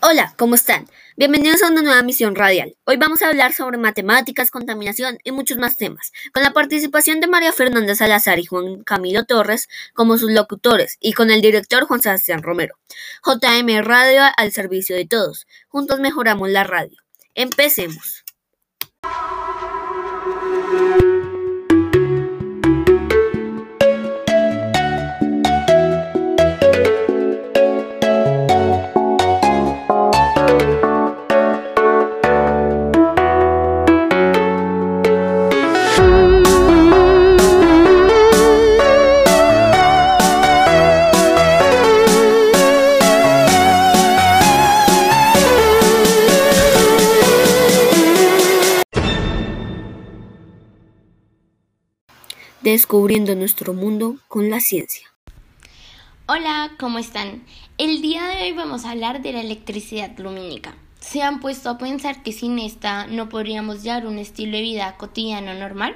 Hola, ¿cómo están? Bienvenidos a una nueva misión radial. Hoy vamos a hablar sobre matemáticas, contaminación y muchos más temas, con la participación de María Fernanda Salazar y Juan Camilo Torres como sus locutores y con el director Juan Sebastián Romero. JM Radio al servicio de todos. Juntos mejoramos la radio. Empecemos. Descubriendo nuestro mundo con la ciencia. Hola, ¿cómo están? El día de hoy vamos a hablar de la electricidad lumínica. ¿Se han puesto a pensar que sin esta no podríamos llevar un estilo de vida cotidiano normal?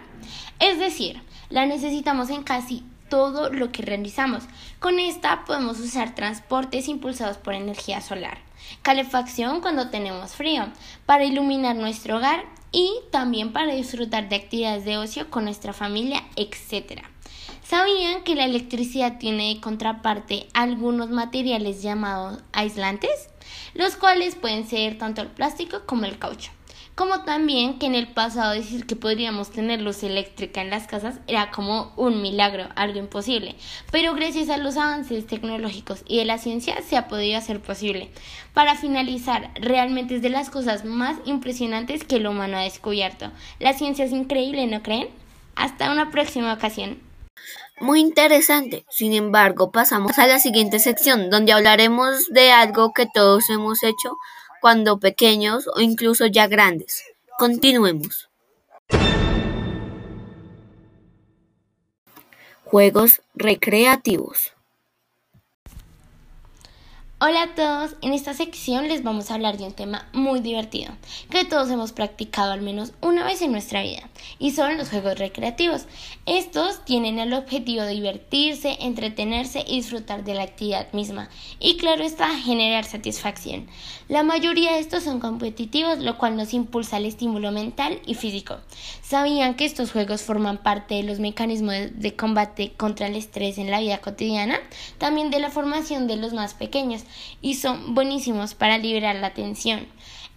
Es decir, la necesitamos en casi todo lo que realizamos. Con esta podemos usar transportes impulsados por energía solar, calefacción cuando tenemos frío, para iluminar nuestro hogar y también para disfrutar de actividades de ocio con nuestra familia, etc. ¿Sabían que la electricidad tiene de contraparte algunos materiales llamados aislantes? Los cuales pueden ser tanto el plástico como el caucho como también que en el pasado decir que podríamos tener luz eléctrica en las casas era como un milagro, algo imposible, pero gracias a los avances tecnológicos y de la ciencia se ha podido hacer posible. Para finalizar, realmente es de las cosas más impresionantes que el humano ha descubierto. La ciencia es increíble, ¿no creen? Hasta una próxima ocasión. Muy interesante. Sin embargo, pasamos a la siguiente sección donde hablaremos de algo que todos hemos hecho cuando pequeños o incluso ya grandes. Continuemos. Juegos recreativos. Hola a todos, en esta sección les vamos a hablar de un tema muy divertido que todos hemos practicado al menos una vez en nuestra vida y son los juegos recreativos. Estos tienen el objetivo de divertirse, entretenerse y disfrutar de la actividad misma y claro está generar satisfacción. La mayoría de estos son competitivos lo cual nos impulsa el estímulo mental y físico. ¿Sabían que estos juegos forman parte de los mecanismos de combate contra el estrés en la vida cotidiana? También de la formación de los más pequeños y son buenísimos para liberar la tensión.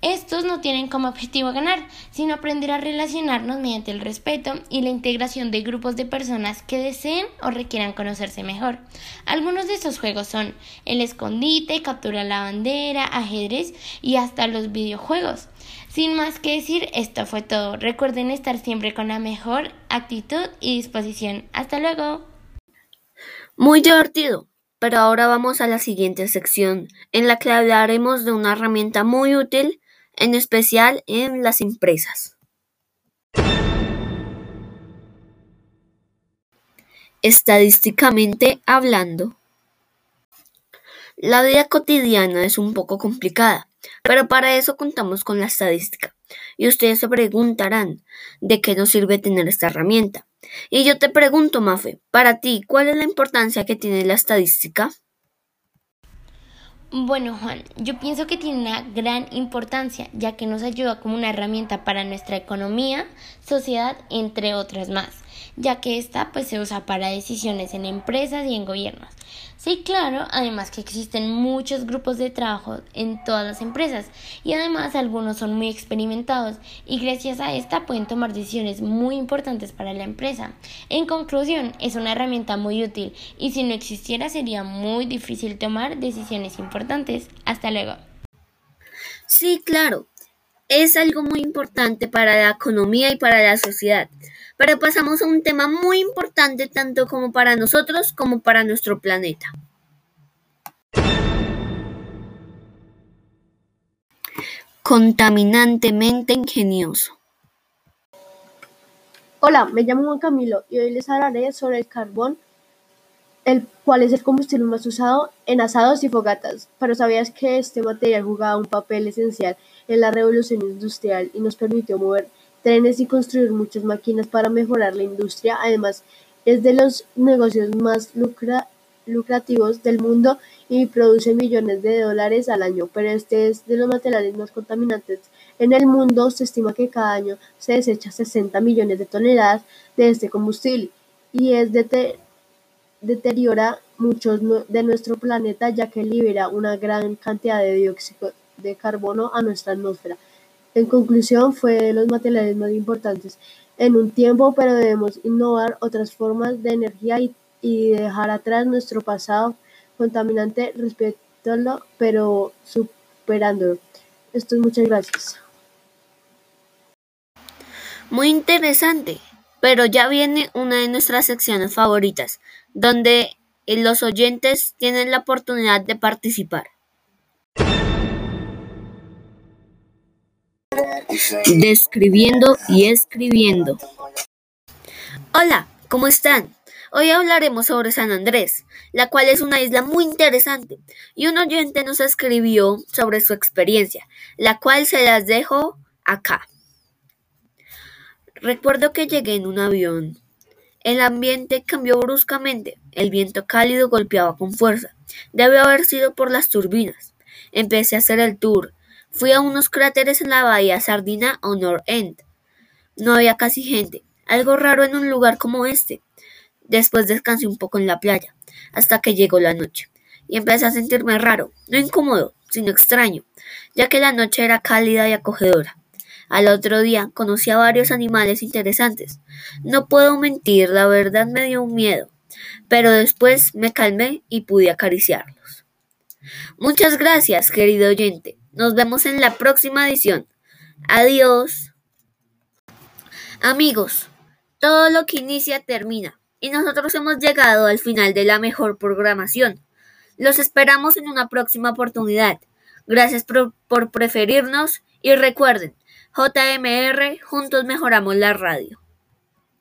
Estos no tienen como objetivo ganar, sino aprender a relacionarnos mediante el respeto y la integración de grupos de personas que deseen o requieran conocerse mejor. Algunos de estos juegos son el escondite, captura la bandera, ajedrez y hasta los videojuegos. Sin más que decir, esto fue todo. Recuerden estar siempre con la mejor actitud y disposición. Hasta luego. Muy divertido. Pero ahora vamos a la siguiente sección, en la que hablaremos de una herramienta muy útil, en especial en las empresas. Estadísticamente hablando, la vida cotidiana es un poco complicada, pero para eso contamos con la estadística. Y ustedes se preguntarán, ¿de qué nos sirve tener esta herramienta? Y yo te pregunto, Mafe, para ti, ¿cuál es la importancia que tiene la estadística? Bueno, Juan, yo pienso que tiene una gran importancia, ya que nos ayuda como una herramienta para nuestra economía, sociedad, entre otras más ya que esta pues se usa para decisiones en empresas y en gobiernos. Sí, claro, además que existen muchos grupos de trabajo en todas las empresas y además algunos son muy experimentados y gracias a esta pueden tomar decisiones muy importantes para la empresa. En conclusión, es una herramienta muy útil y si no existiera sería muy difícil tomar decisiones importantes. Hasta luego. Sí, claro, es algo muy importante para la economía y para la sociedad. Pero pasamos a un tema muy importante tanto como para nosotros como para nuestro planeta. Contaminantemente ingenioso. Hola, me llamo Juan Camilo y hoy les hablaré sobre el carbón, el cual es el combustible más usado en asados y fogatas. Pero ¿sabías que este material jugaba un papel esencial en la revolución industrial y nos permitió mover trenes y construir muchas máquinas para mejorar la industria. Además, es de los negocios más lucrativos del mundo y produce millones de dólares al año, pero este es de los materiales más contaminantes en el mundo. Se estima que cada año se desecha 60 millones de toneladas de este combustible y es deteriora mucho de nuestro planeta ya que libera una gran cantidad de dióxido de carbono a nuestra atmósfera. En conclusión, fue de los materiales más importantes en un tiempo, pero debemos innovar otras formas de energía y, dejar atrás nuestro pasado contaminante, respetándolo, pero superándolo. Esto es muchas gracias. Muy interesante, pero ya viene una de nuestras secciones favoritas, donde los oyentes tienen la oportunidad de participar. Describiendo y escribiendo. Hola, ¿cómo están? Hoy hablaremos sobre San Andrés, la cual es una isla muy interesante, y un oyente nos escribió sobre su experiencia, la cual se las dejo acá. Recuerdo que llegué en un avión. El ambiente cambió bruscamente, el viento cálido golpeaba con fuerza. Debe haber sido por las turbinas. Empecé a hacer el tour, Fui a unos cráteres en la bahía Sardina o North End. No había casi gente, algo raro en un lugar como este. Después descansé un poco en la playa, hasta que llegó la noche, y empecé a sentirme raro, no incómodo, sino extraño, ya que la noche era cálida y acogedora. Al otro día conocí a varios animales interesantes. No puedo mentir, la verdad me dio un miedo, pero después me calmé y pude acariciarlos. Muchas gracias, querido oyente. Nos vemos en la próxima edición. Adiós. Amigos, todo lo que inicia termina y nosotros hemos llegado al final de la mejor programación. Los esperamos en una próxima oportunidad. Gracias por, preferirnos y recuerden, JMR, juntos mejoramos la radio.